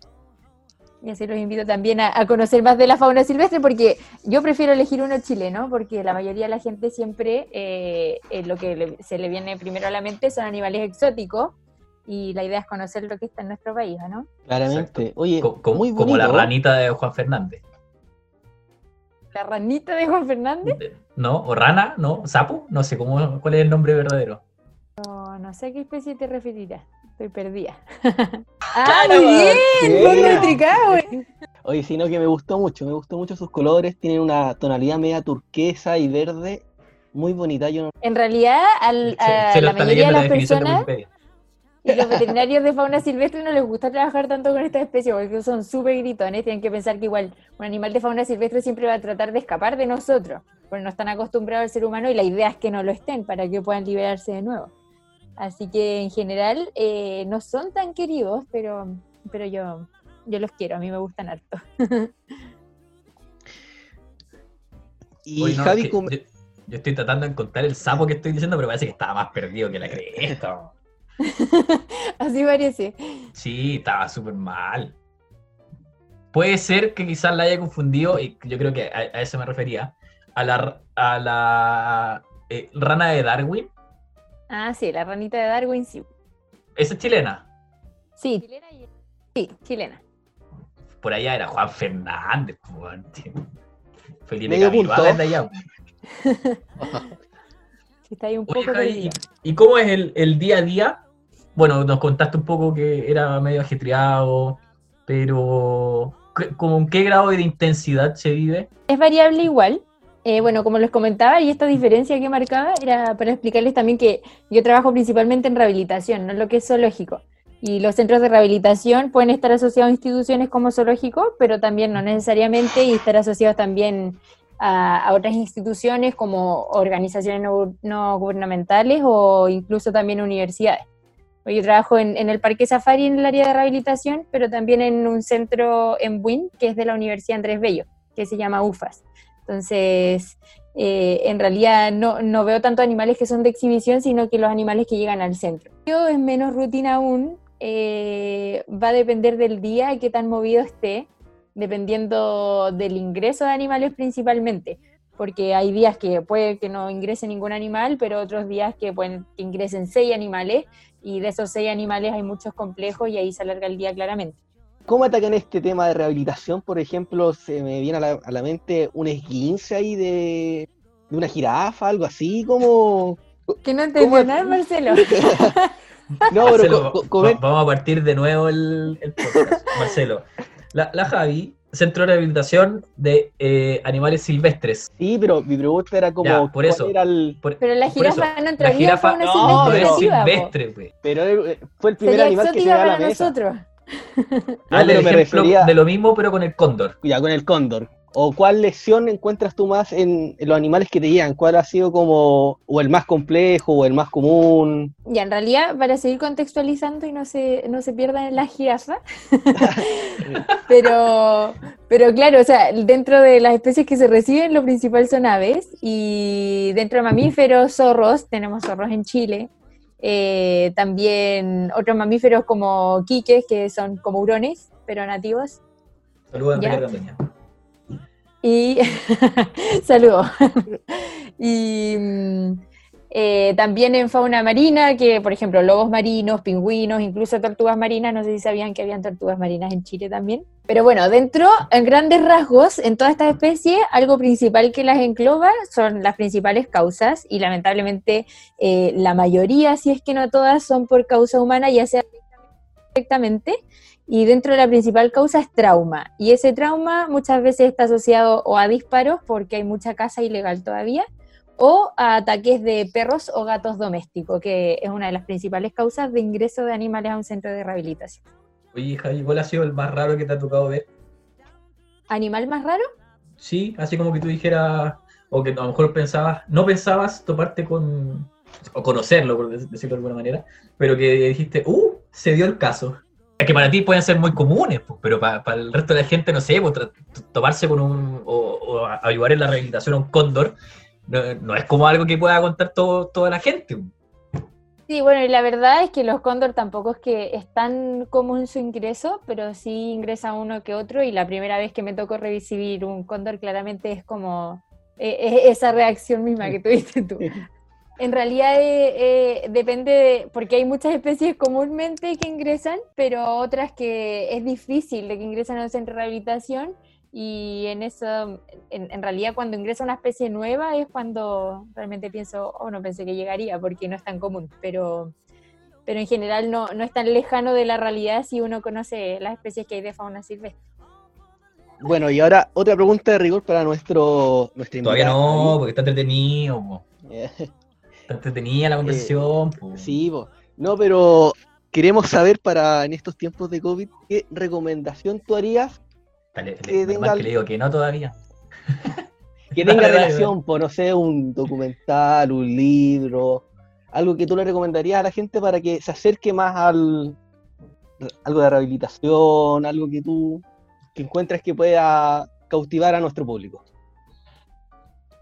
Y así los invito también a, a conocer más de la fauna silvestre, porque yo prefiero elegir uno chileno, porque la mayoría de la gente siempre eh, eh, lo que le- se le viene primero a la mente son animales exóticos. Y la idea es conocer lo que está en nuestro país, ¿o ¿no? Claramente. Oye, Co- como, muy como la bonito. ranita de Juan Fernández. La ranita de Juan Fernández. ¿No? ¿O rana? ¿No? ¿Sapo? No sé cómo, cuál es el nombre verdadero. No, no sé a qué especie te referirás. Estoy perdida. [laughs] ¡Ah, muy bien! de tricahue. Oye, sino que me gustó mucho, me gustó mucho sus colores, tienen una tonalidad media turquesa y verde, muy bonita. Yo no- En realidad, al- Se, a se lo la está mayoría de las definición de personas Wikipedia. Y los [laughs] veterinarios de fauna silvestre no les gusta trabajar tanto con esta especie porque son súper gritones. Tienen que pensar que igual un animal de fauna silvestre siempre va a tratar de escapar de nosotros, porque no están acostumbrados al ser humano y la idea es que no lo estén para que puedan liberarse de nuevo. Así que en general eh, no son tan queridos, pero, pero yo, yo los quiero, a mí me gustan harto. [laughs] Y Oye, no, Javi, es que com- yo, yo estoy tratando de encontrar el sapo que estoy diciendo, pero parece que estaba más perdido que la cresta. [laughs] Así parece. Sí, estaba súper mal. Puede ser que quizás la haya confundido, y yo creo que a, a eso me refería, a la, a la eh, rana de Darwin. Ah, sí, la ranita de Darwin, sí. Esa es chilena. Sí, sí, chilena. Por allá era Juan Fernández. [laughs] Felipe de allá. [laughs] Sí, está ahí un Oye, poco Javi, perdido. ¿y, y cómo es el, el día a día? Bueno, nos contaste un poco que era medio ajetreado, pero ¿qué- ¿como en qué grado de intensidad se vive? Es variable igual. Eh, bueno, como les comentaba, y esta diferencia que marcaba era para explicarles también que yo trabajo principalmente en rehabilitación, no lo que es zoológico. Y los centros de rehabilitación pueden estar asociados a instituciones como zoológico, pero también no necesariamente, y estar asociados también a, otras instituciones como organizaciones no gubernamentales o incluso también universidades. Yo trabajo en, en el Parque Safari en el área de rehabilitación, pero también en un centro en Buin, que es de la Universidad Andrés Bello, que se llama UFAS. Entonces, eh, en realidad no, no veo tanto animales que son de exhibición, sino que los animales que llegan al centro. Yo es menos rutina aún, eh, va a depender del día y qué tan movido esté, dependiendo del ingreso de animales principalmente, porque hay días que puede que no ingrese ningún animal, pero otros días que pueden que ingresen seis animales, y de esos seis animales hay muchos complejos y ahí se alarga el día claramente. ¿Cómo atacan este tema de rehabilitación? Por ejemplo, se me viene a la, a la mente un esguince ahí de, de una jirafa, algo así, como... Que no entendió ¿Cómo? nada, Marcelo. [laughs] No, Marcelo, pero vamos a partir de nuevo el, el podcast. Marcelo, la, la Javi, Centro de Rehabilitación de eh, Animales Silvestres. Sí, pero mi pregunta era como... Ya, por ¿cuál eso. era el- Por- Pero la por jirafa eso, no entra la jirafa una no, no es nativa, po. silvestre, güey. Pero eh, fue el primer Sería animal que se da a la para mesa. nosotros. No, Hazle pero el ejemplo refería- de lo mismo, pero con el cóndor. Ya, con el cóndor. ¿O cuál lesión encuentras tú más en, en los animales que te llegan? ¿Cuál ha sido como, o el más complejo, o el más común? Ya, en realidad, para seguir contextualizando y no se, no se pierdan en la jirafa, [laughs] pero, pero claro, o sea, dentro de las especies que se reciben, lo principal son aves, y dentro de mamíferos, zorros, tenemos zorros en Chile, eh, también otros mamíferos como quiques, que son como hurones, pero nativos, Saludos Y [laughs] saludos. y mm, eh, también en fauna marina, que por ejemplo lobos marinos, pingüinos, incluso tortugas marinas, no sé si sabían que habían tortugas marinas en Chile también. Pero bueno, dentro, en grandes rasgos, en todas estas especies, algo principal que las engloba son las principales causas y lamentablemente eh, la mayoría, si es que no todas, son por causa humana, ya sea directamente y dentro de la principal causa es trauma. Y ese trauma muchas veces está asociado o a disparos, porque hay mucha caza ilegal todavía, o a ataques de perros o gatos domésticos, que es una de las principales causas de ingreso de animales a un centro de rehabilitación. Oye, Javi, ¿cuál ha sido el más raro que te ha tocado ver? ¿Animal más raro? Sí, así como que tú dijeras, o que a lo mejor pensabas, no pensabas toparte con, o conocerlo, por dec- decirlo de alguna manera, pero que dijiste, uh, se dio el caso. Es que para ti pueden ser muy comunes, pues, pero para, para el resto de la gente, no sé, pues, toparse con un, o, o a- ayudar en la rehabilitación a un cóndor, no, no es como algo que pueda contar todo, toda la gente. Sí, bueno, y la verdad es que los cóndor tampoco es que es tan común su ingreso, pero sí ingresa uno que otro, y la primera vez que me tocó recibir un cóndor claramente es como eh, eh, esa reacción misma que tuviste tú. En realidad eh, eh, depende, de- porque hay muchas especies comúnmente que ingresan, pero otras que es difícil de que ingresen a un centro de rehabilitación. Y en eso, en, en realidad cuando ingresa una especie nueva es cuando realmente pienso, oh, no pensé que llegaría porque no es tan común, pero, pero en general no, no es tan lejano de la realidad si uno conoce las especies que hay de fauna silvestre. Bueno, y ahora otra pregunta de rigor para nuestro, nuestra Todavía no, porque está entretenido, po. Eh, está entretenida la conversación. po. Sí, po. no, pero queremos saber para en estos tiempos de COVID, ¿qué recomendación tú harías Dale, que dale, tenga que le digo que no todavía. que tenga [laughs] Dale, dale, relación, por no sé, un documental, un libro, algo que tú le recomendarías a la gente para que se acerque más al algo de rehabilitación, algo que tú que encuentres que pueda cautivar a nuestro público.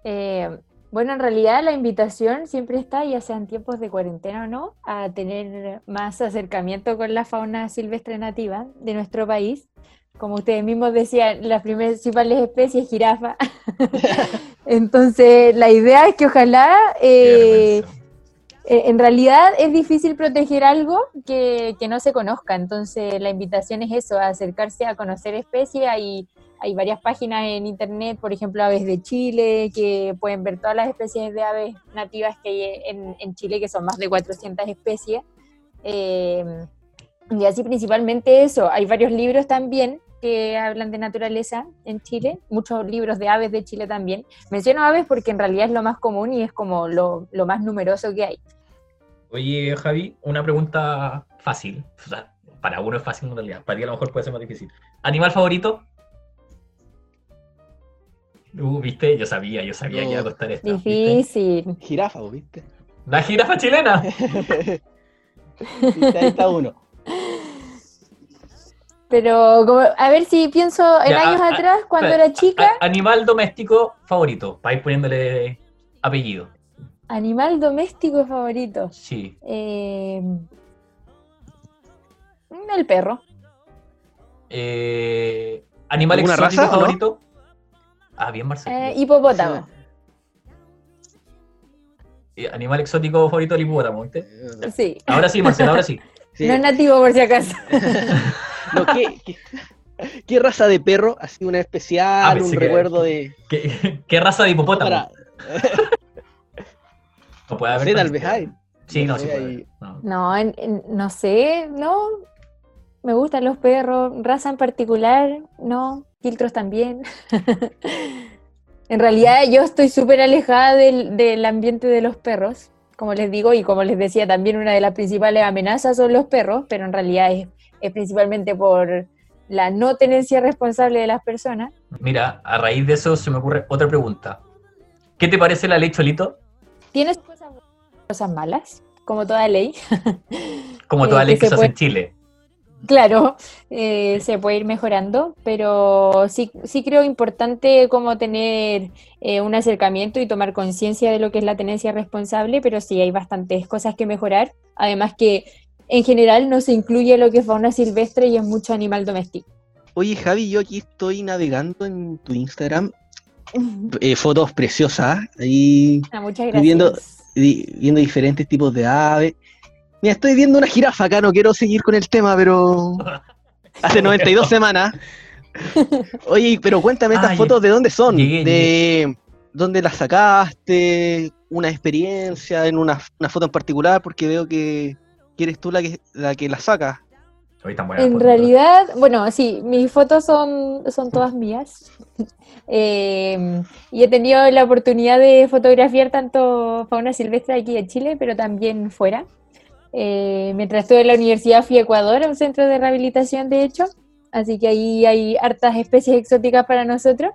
Eh, bueno, en realidad la invitación siempre está, ya sea en tiempos de cuarentena o no, a tener más acercamiento con la fauna silvestre nativa de nuestro país. Como ustedes mismos decían, las principales especies, jirafa. [laughs] Entonces, la idea es que ojalá eh, eh, en realidad es difícil proteger algo que, no se conozca, entonces la invitación es eso, a acercarse a conocer especies. Hay, hay varias páginas en internet, por ejemplo, Aves de Chile, que pueden ver todas las especies de aves nativas que hay en, Chile, que son más de 400 especies. Eh, y así principalmente eso, hay varios libros también que hablan de naturaleza en Chile, muchos libros de aves de Chile también. Menciono aves porque en realidad es lo más común y es como lo, más numeroso que hay. Oye, Javi, una pregunta fácil. para uno es fácil en realidad, para ti a lo mejor puede ser más difícil. ¿Animal favorito? Uh, viste, yo sabía, yo sabía que iba a costar esto. Difícil. Jirafa, ¿viste? La jirafa chilena. [laughs] ahí está uno. Pero como, a ver si pienso en años atrás, cuando era chica. animal doméstico favorito, para ir poniéndole apellido. Animal doméstico favorito. Sí. Eh, el perro. Eh, animal exótico favorito. Ah, bien, Marcelo. Eh, hipopótamo. Animal exótico favorito, el hipopótamo, ¿viste? Sí. Ahora sí, Marcelo, ahora [laughs] sí. No es nativo, por si acaso. [laughs] ¿qué, raza de perro? Así una especial, ah, un recuerdo de. ¿Qué, raza de hipopótamo? [laughs] no puede haber. tal vez hay. Sí, no, no. No, sé, no. Me gustan los perros, raza en particular, no. Filtros también. [laughs] en realidad, yo estoy súper alejada del, del ambiente de los perros como les digo, y como les decía, también una de las principales amenazas son los perros, pero en realidad es es principalmente por la no tenencia responsable de las personas. Mira, a raíz de eso se me ocurre otra pregunta. ¿Qué te parece la ley Cholito? Tienes cosas, cosas malas, como toda ley. Como [laughs] toda eh, ley que, se, hace en Chile. Claro, eh, se puede ir mejorando, pero sí, sí creo importante como tener eh, un acercamiento y tomar conciencia de lo que es la tenencia responsable, pero sí hay bastantes cosas que mejorar. Además que en general no se incluye lo que es fauna silvestre y es mucho animal doméstico. Oye, Javi, yo aquí estoy navegando en tu Instagram. Eh, fotos preciosas. Ahí ah. Viendo, viendo diferentes tipos de aves. Mira, estoy viendo una jirafa acá, no quiero seguir con el tema, pero [laughs] hace 92 semanas. Oye, pero cuéntame estas fotos, ¿de dónde son? ¿De dónde las sacaste? ¿Una experiencia en una, una, foto en particular? Porque veo que eres tú la que la, que la saca. en realidad, bueno, sí, mis fotos son, son todas mías. [laughs] Eh, y he tenido la oportunidad de fotografiar tanto fauna silvestre aquí en Chile, pero también fuera. Eh, mientras estuve en la universidad fui a Ecuador, a un centro de rehabilitación, de hecho. Así que ahí hay hartas especies exóticas para nosotros.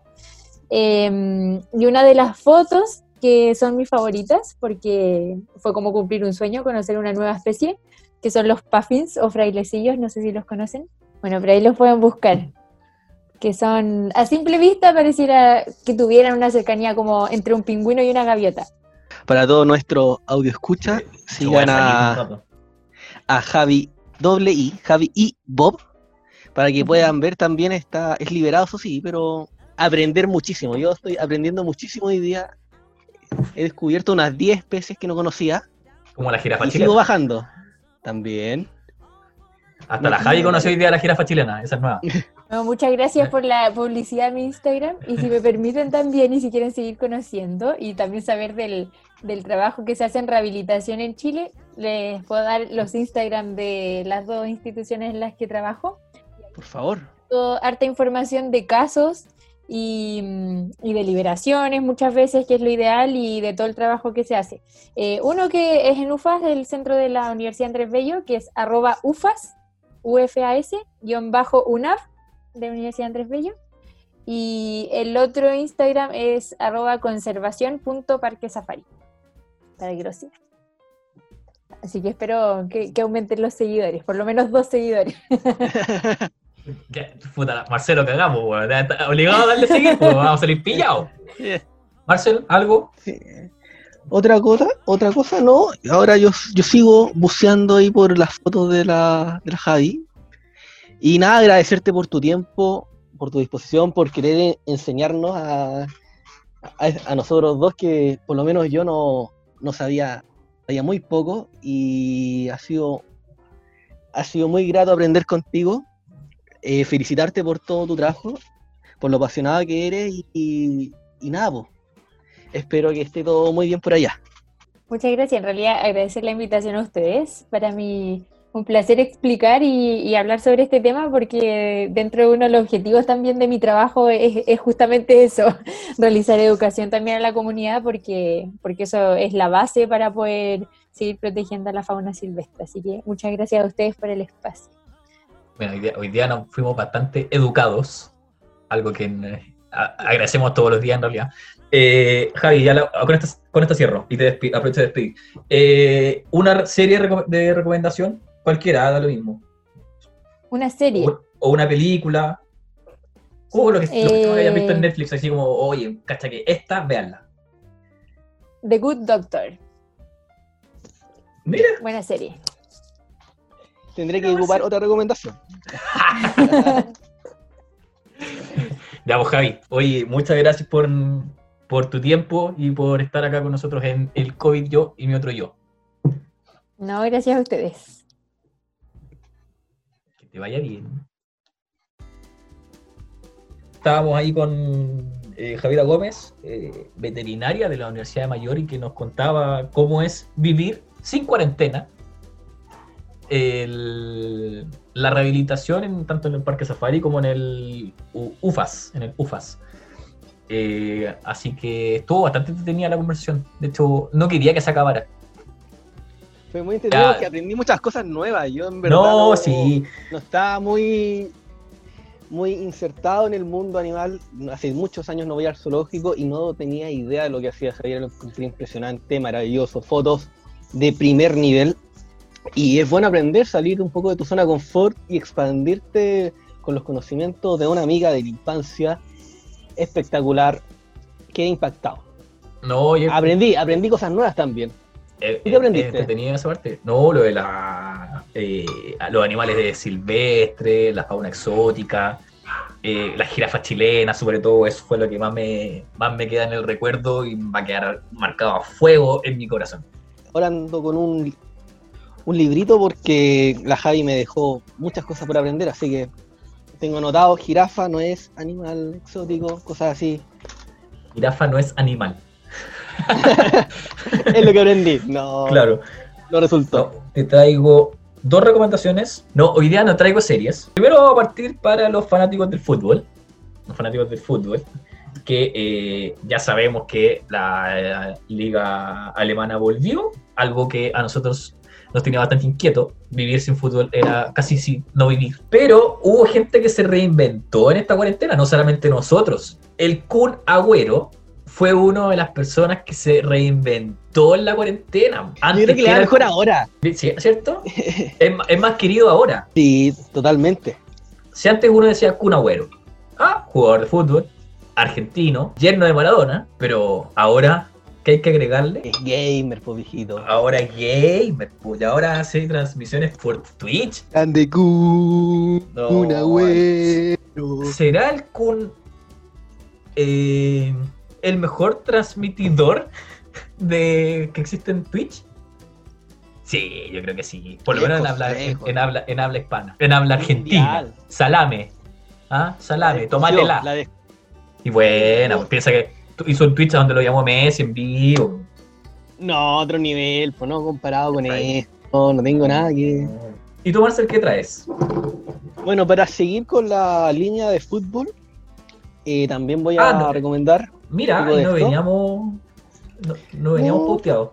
Eh, y una de las fotos que son mis favoritas, porque fue como cumplir un sueño, conocer una nueva especie, que son los puffins o frailecillos, no sé si los conocen. Bueno, pero ahí los pueden buscar. Que son, a simple vista pareciera que tuvieran una cercanía como entre un pingüino y una gaviota. Para todo nuestro audio escucha, sigan a, a Javi doble I, Javi y Bob, para que puedan ver también, está, es liberado, eso sí, pero aprender muchísimo. Yo estoy aprendiendo muchísimo hoy día. He descubierto unas 10 especies que no conocía. Como la jirafa y sigo bajando. También. Hasta la Javi conoció hoy día la jirafa chilena, esa es nueva. [laughs] muchas gracias [laughs] por la publicidad en mi Instagram y si me permiten también y si quieren seguir conociendo y también saber del, trabajo que se hace en rehabilitación en Chile, les puedo dar los Instagram de las dos instituciones en las que trabajo. Por favor. harta información de casos y, y, de liberaciones muchas veces, que es lo ideal, y de todo el trabajo que se hace. Eh, uno que es en UFAS, del centro de la Universidad Andrés Bello, que es arroba UFAS, UFAS, guion bajo UNAV, de Universidad Andrés Bello. Y el otro Instagram es arroba conservación.parquesafari, para que lo sigan. Así que espero que, que aumenten los seguidores, por lo menos dos seguidores. [laughs] Puta, Marcelo, cagamos, weón. Obligado a darle seguir, pues, vamos a salir pillados. Marcel, ¿algo? Sí. Otra cosa, otra cosa no. Ahora yo, yo sigo buceando ahí por las fotos de la, de la Javi. Y nada, agradecerte por tu tiempo, por tu disposición, por querer enseñarnos a, a, a nosotros dos que por lo menos yo no, no sabía, sabía muy poco y ha sido, ha sido muy grato aprender contigo. Eh, felicitarte por todo tu trabajo, por lo apasionada que eres y, y, nada, pues. Espero que esté todo muy bien por allá. Muchas gracias. En realidad, agradecer la invitación a ustedes. Para mí, un placer explicar y, hablar sobre este tema porque dentro de uno de los objetivos también de mi trabajo es, justamente eso, [laughs] realizar educación también a la comunidad porque, porque eso es la base para poder seguir protegiendo a la fauna silvestre. Así que muchas gracias a ustedes por el espacio. Bueno, hoy día, hoy nos fuimos bastante educados, algo que eh, agradecemos todos los días en realidad. Eh, Javi, ya la, con, esto, con, esto, cierro y te despido, aprovecho de despedir. Eh, ¿Una serie de recomendación? Cualquiera, haga lo mismo. ¿Una serie? O, o una película. O lo que, eh, lo que hayas visto en Netflix, así como, oye, cacha que esta, véanla. The Good Doctor. Mira. Buena serie. Tendré que ocupar otra recomendación. [laughs] ya, vos, Javi. Oye, muchas gracias por, por tu tiempo y por estar acá con nosotros en el COVID yo y mi otro yo. No, gracias a ustedes. Te vaya bien. Estábamos ahí con eh, Javiera Gómez, eh, veterinaria de la Universidad de Mayor, y que nos contaba cómo es vivir sin cuarentena. La rehabilitación en, tanto en el Parque Safari como en el UFAS, en el UFAS. Eh, así que estuvo bastante entretenida la conversación. De hecho, no quería que se acabara. Fue muy entretenido porque aprendí muchas cosas nuevas. Yo en verdad no, no, sí. no estaba muy, muy insertado en el mundo animal. Hace muchos años no voy al zoológico y no tenía idea de lo que hacía Javier. Lo encontré impresionante, maravilloso. Fotos de primer nivel. Y es bueno aprender, salir un poco de tu zona de confort y expandirte con los conocimientos de una amiga de la infancia espectacular. Quedé impactado. No, yo... Aprendí, aprendí cosas nuevas también. Eh, ¿Qué aprendiste? Eh, tenía esa parte. No, lo de la, eh, los animales de silvestre, la fauna exótica, eh, las jirafas chilenas, sobre todo, eso fue lo que más me, más me queda en el recuerdo y va a quedar marcado a fuego en mi corazón. Ahora ando con un, un librito porque la Javi me dejó muchas cosas por aprender, así que tengo anotado, jirafa no es animal exótico, cosas así. Jirafa no es animal. [laughs] es lo que aprendí. No, claro. No resultó. No, te traigo dos recomendaciones. No, hoy día no traigo series. Primero vamos a partir para los fanáticos del fútbol. Los fanáticos del fútbol. Que eh, ya sabemos que la, la liga alemana volvió. Algo que a nosotros nos tenía bastante inquieto. Vivir sin fútbol era casi sin no vivir. Pero hubo gente que se reinventó en esta cuarentena, no solamente nosotros. El Kun Agüero fue una de las personas que se reinventó en la cuarentena. Antes Yo creo que le mejor ahora. ¿Sí, ¿Cierto? [laughs] es, es, más querido ahora. Sí, totalmente. Si antes uno decía Kun Agüero, ah, jugador de fútbol, argentino, yerno de Maradona, pero ahora ¿Qué hay que agregarle? Es gamer, viejito. Ahora es gamer, pues. Y ahora hace transmisiones por Twitch. Ande Kun, no. Kun Agüero. ¿Será el Kun eh, el mejor transmitidor de que existe en Twitch? Sí, yo creo que sí. Por lo menos en habla, en, en, habla, en habla hispana. En habla argentina. Mundial. Salame. ¿Ah? Salame, tomátela. La de... Y bueno, pues piensa que hizo un Twitch donde lo llamó Messi en vivo. No, otro nivel, pues no comparado con esto. No, no tengo nada que. ¿Y tú, Marcel, qué traes? Bueno, para seguir con la línea de fútbol, eh, también voy a ah, no. recomendar. Mira, no esto. veníamos. No, no veníamos no.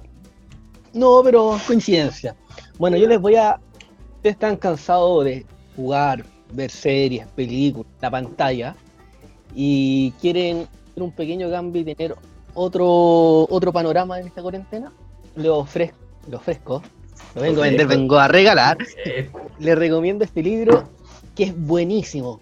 No, pero coincidencia. Bueno, yo les voy a. Ustedes están cansados de jugar, ver series, películas, la pantalla, y quieren un pequeño cambio y tener otro, otro panorama en esta cuarentena, le ofrezco, le ofrezco No vengo a vender, vengo a regalar. Eh, Les recomiendo este libro que es buenísimo,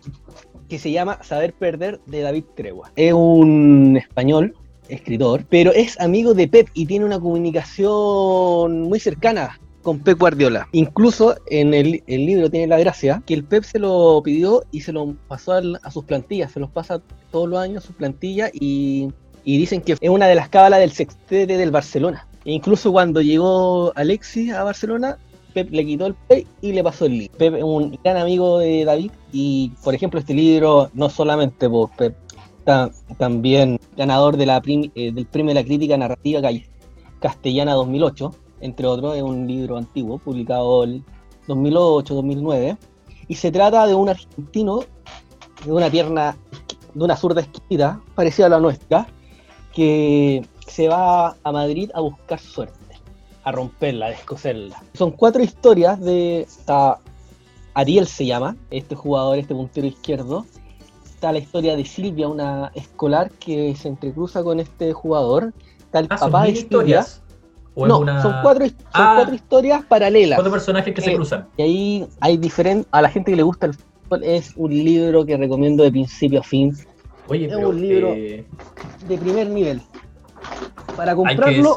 que se llama Saber Perder de David Tregua. Es un español, escritor, pero es amigo de Pep y tiene una comunicación muy cercana con Pep Guardiola. Incluso en el, libro tiene la gracia que el Pep se lo pidió y se lo pasó a, sus plantillas, se los pasa todos los años a sus plantillas y, y dicen que es una de las cábalas del sextete del Barcelona. E incluso cuando llegó Alexis a Barcelona, Pep le quitó el Pep y le pasó el libro. Pep es un gran amigo de David y, por ejemplo, este libro no solamente por Pep, ta- también ganador de la eh, del premio de la crítica narrativa ca- castellana 2008, entre otros, es un libro antiguo, publicado el 2008-2009, y se trata de un argentino de una pierna, de una zurda exquisita, parecida a la nuestra, que se va a Madrid a buscar suerte, a romperla, a descoserla. Son cuatro historias de está Ariel se llama, este jugador, este puntero izquierdo. Está la historia de Silvia, una escolar que se entrecruza con este jugador. Está el ah, ¿son papá de Silvia. historias? ¿O es No, una- son, cuatro, son Ah. cuatro historias paralelas. cuatro personajes que se Eh, cruzan? Y ahí hay diferentes. A la gente que le gusta el fútbol, es un libro que recomiendo de principio a fin, Oye, es pero, un libro- eh, de primer nivel. Para comprarlo,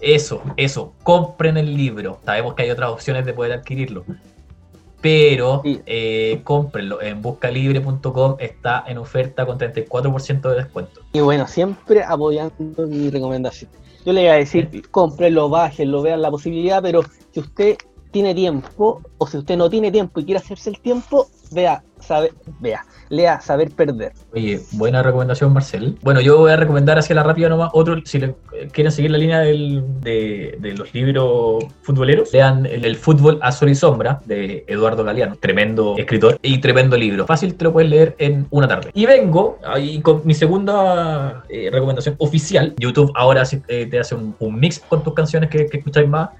eso, eso, compren el libro. Sabemos que hay otras opciones de poder adquirirlo. Pero Sí. eh, cómprenlo. En buscalibre.com está en oferta con 34% de descuento. y bueno, siempre apoyando mi recomendación. Yo le voy a decir, cómprenlo, bájenlo, vean la posibilidad, pero si usted tiene tiempo, o si usted no tiene tiempo y quiere hacerse el tiempo, vea, sabe, vea, lea Saber Perder. Oye, buena recomendación, Marcel. Bueno, yo voy a recomendar hacia la rápida nomás otro, si le- quieren seguir la línea del- de, de los libros futboleros, lean el, Fútbol a Sol y Sombra de Eduardo Galeano, tremendo escritor y tremendo libro. Fácil te lo puedes leer en una tarde. Y vengo ahí con mi segunda eh, recomendación oficial. YouTube ahora eh, te hace un, un mix con tus canciones que, que escucháis más.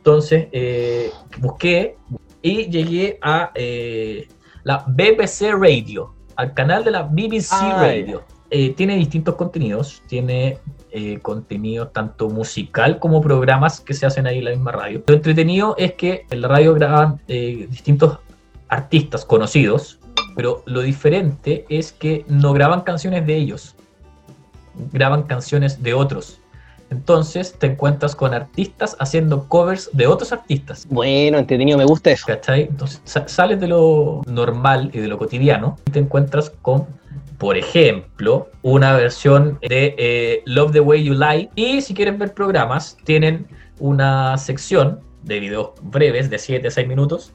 Entonces, eh, busqué y llegué a eh, la BBC Radio, al canal de la BBC Ay. Radio. Eh, tiene distintos contenidos, tiene eh, contenido tanto musical como programas que se hacen ahí en la misma radio. Lo entretenido es que en la radio graban eh, distintos artistas conocidos, pero lo diferente es que no graban canciones de ellos, graban canciones de otros. Entonces te encuentras con artistas haciendo covers de otros artistas. Bueno, entretenido, me gusta eso. ¿Cachai? Entonces sa- sales de lo normal y de lo cotidiano y te encuentras con, por ejemplo, una versión de eh, Love the Way You Lie. Y si quieren ver programas, tienen una sección de videos breves de 7 a 6 minutos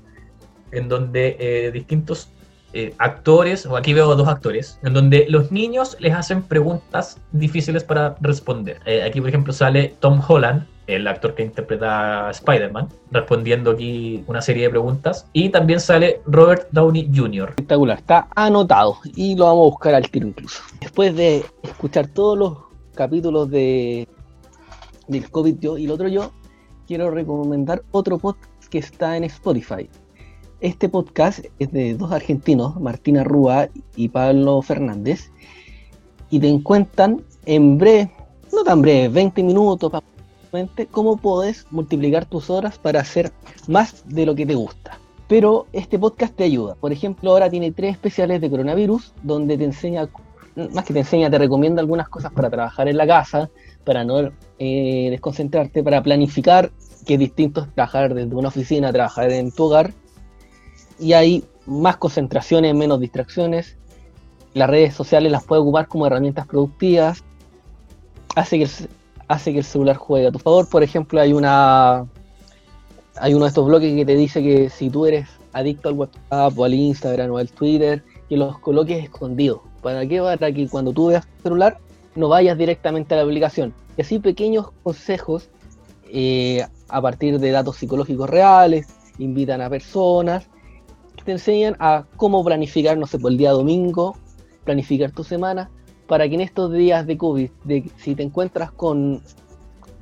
en donde eh, distintos eh, actores, o aquí veo dos actores, en donde los niños les hacen preguntas difíciles para responder. Eh, aquí, por ejemplo, sale Tom Holland, el actor que interpreta a Spider-Man, respondiendo aquí una serie de preguntas. Y también sale Robert Downey Jr. Espectacular, está anotado y lo vamos a buscar al tiro incluso. Después de escuchar todos los capítulos de del COVID yo y el otro yo, quiero recomendar otro podcast que está en Spotify. Este podcast es de dos argentinos, Martina Rúa y Pablo Fernández, y te encuentran en breve, no tan breve, 20 minutos, cómo puedes multiplicar tus horas para hacer más de lo que te gusta pero este podcast te ayuda. Por ejemplo, ahora tiene tres especiales de coronavirus donde te enseña, más que te enseña, te recomienda algunas cosas para trabajar en la casa, para no eh, desconcentrarte, para planificar, que es distinto trabajar desde una oficina trabajar en tu hogar. Y hay más concentraciones, menos distracciones. Las redes sociales las puedes ocupar como herramientas productivas. Hace que el, hace que el celular juegue a tu favor. Por ejemplo, hay una hay uno de estos bloques que te dice que si tú eres adicto al WhatsApp o al Instagram o al Twitter, que los coloques escondidos. ¿Para qué? Para que cuando tú veas tu celular no vayas directamente a la aplicación. Y así pequeños consejos eh, a partir de datos psicológicos reales, invitan a personas, te enseñan a cómo planificar, no sé, por el día domingo, planificar tu semana, para que en estos días de COVID, de, si te encuentras con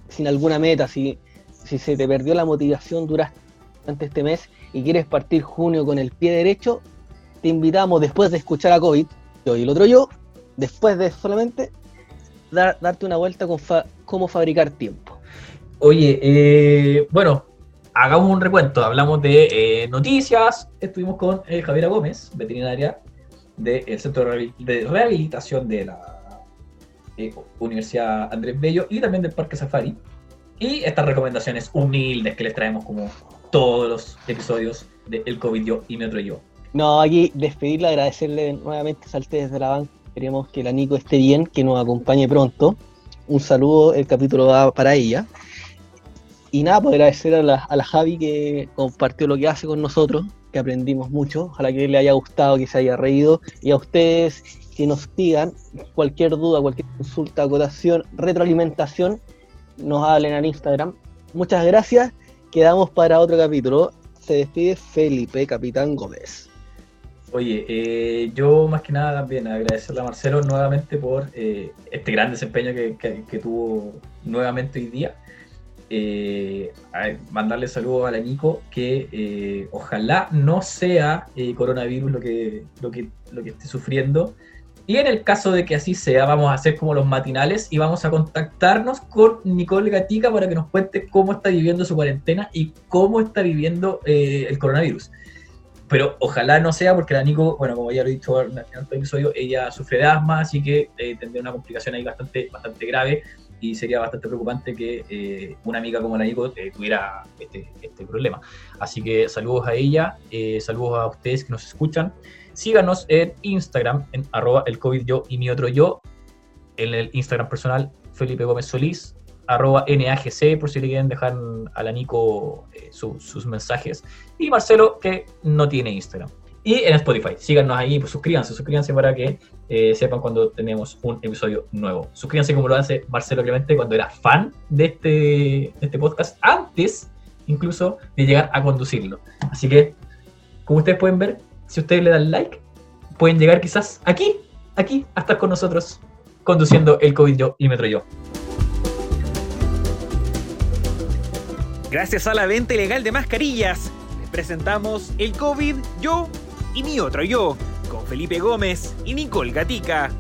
sin alguna meta, si si se te perdió la motivación durante este mes y quieres partir junio con el pie derecho, te invitamos después de escuchar a COVID, yo y el otro yo, después de solamente dar, darte una vuelta con fa- cómo fabricar tiempo. Oye, eh, bueno, hagamos un recuento. Hablamos de eh, noticias. Estuvimos con eh, Javiera Gómez, veterinaria del Centro de Rehabilitación de la eh, Universidad Andrés Bello y también del Parque Safari. Y estas recomendaciones humildes que les traemos como todos los episodios de El COVID Yo y Me Otro Yo. No, aquí despedirle, agradecerle nuevamente, salte desde la banca. Queremos que la Nico esté bien, que nos acompañe pronto. Un saludo, el capítulo va para ella. Y nada, pues agradecer a la, a la Javi que compartió lo que hace con nosotros, que aprendimos mucho. Ojalá que le haya gustado, que se haya reído. Y a ustedes que nos digan cualquier duda, cualquier consulta, acotación, retroalimentación, nos hablen en Instagram. Muchas gracias. Quedamos para otro capítulo. Se despide Felipe Capitán Gómez. Oye, eh, yo más que nada también agradecerle a Marcelo nuevamente por eh, este gran desempeño que, que, tuvo nuevamente hoy día. Eh, mandarle saludos a la Nico, que eh, ojalá no sea eh, coronavirus lo que, lo, que, lo que esté sufriendo. Y en el caso de que así sea, vamos a hacer como los matinales y vamos a contactarnos con Nicole Gatica para que nos cuente cómo está viviendo su cuarentena y cómo está viviendo el coronavirus pero ojalá no sea porque la Nico, bueno, como ya lo he dicho en el episodio, ella sufre de asma, así que eh, tendría una complicación ahí bastante, bastante grave y sería bastante preocupante que eh, una amiga como la Nico eh, tuviera este, este, problema. Así que saludos a ella, eh, saludos a ustedes que nos escuchan. Síganos en Instagram, en arroba el COVID yo y mi otro yo, en el Instagram personal, Felipe Gómez Solís, arroba NAGC, por si le quieren dejar a la Nico su, sus mensajes. Y Marcelo, que no tiene Instagram. Y en Spotify, síganos ahí, pues suscríbanse, suscríbanse para que eh, sepan cuando tenemos un episodio nuevo. Suscríbanse como lo hace Marcelo Clemente cuando era fan de este, de este podcast, antes incluso de llegar a conducirlo. Así que, como ustedes pueden ver, si ustedes le dan like, pueden llegar quizás aquí, aquí, a estar con nosotros conduciendo el COVID yo y Metro yo. Gracias a la venta ilegal de mascarillas, les presentamos el COVID yo y mi otro yo, con Felipe Gómez y Nicole Gatica.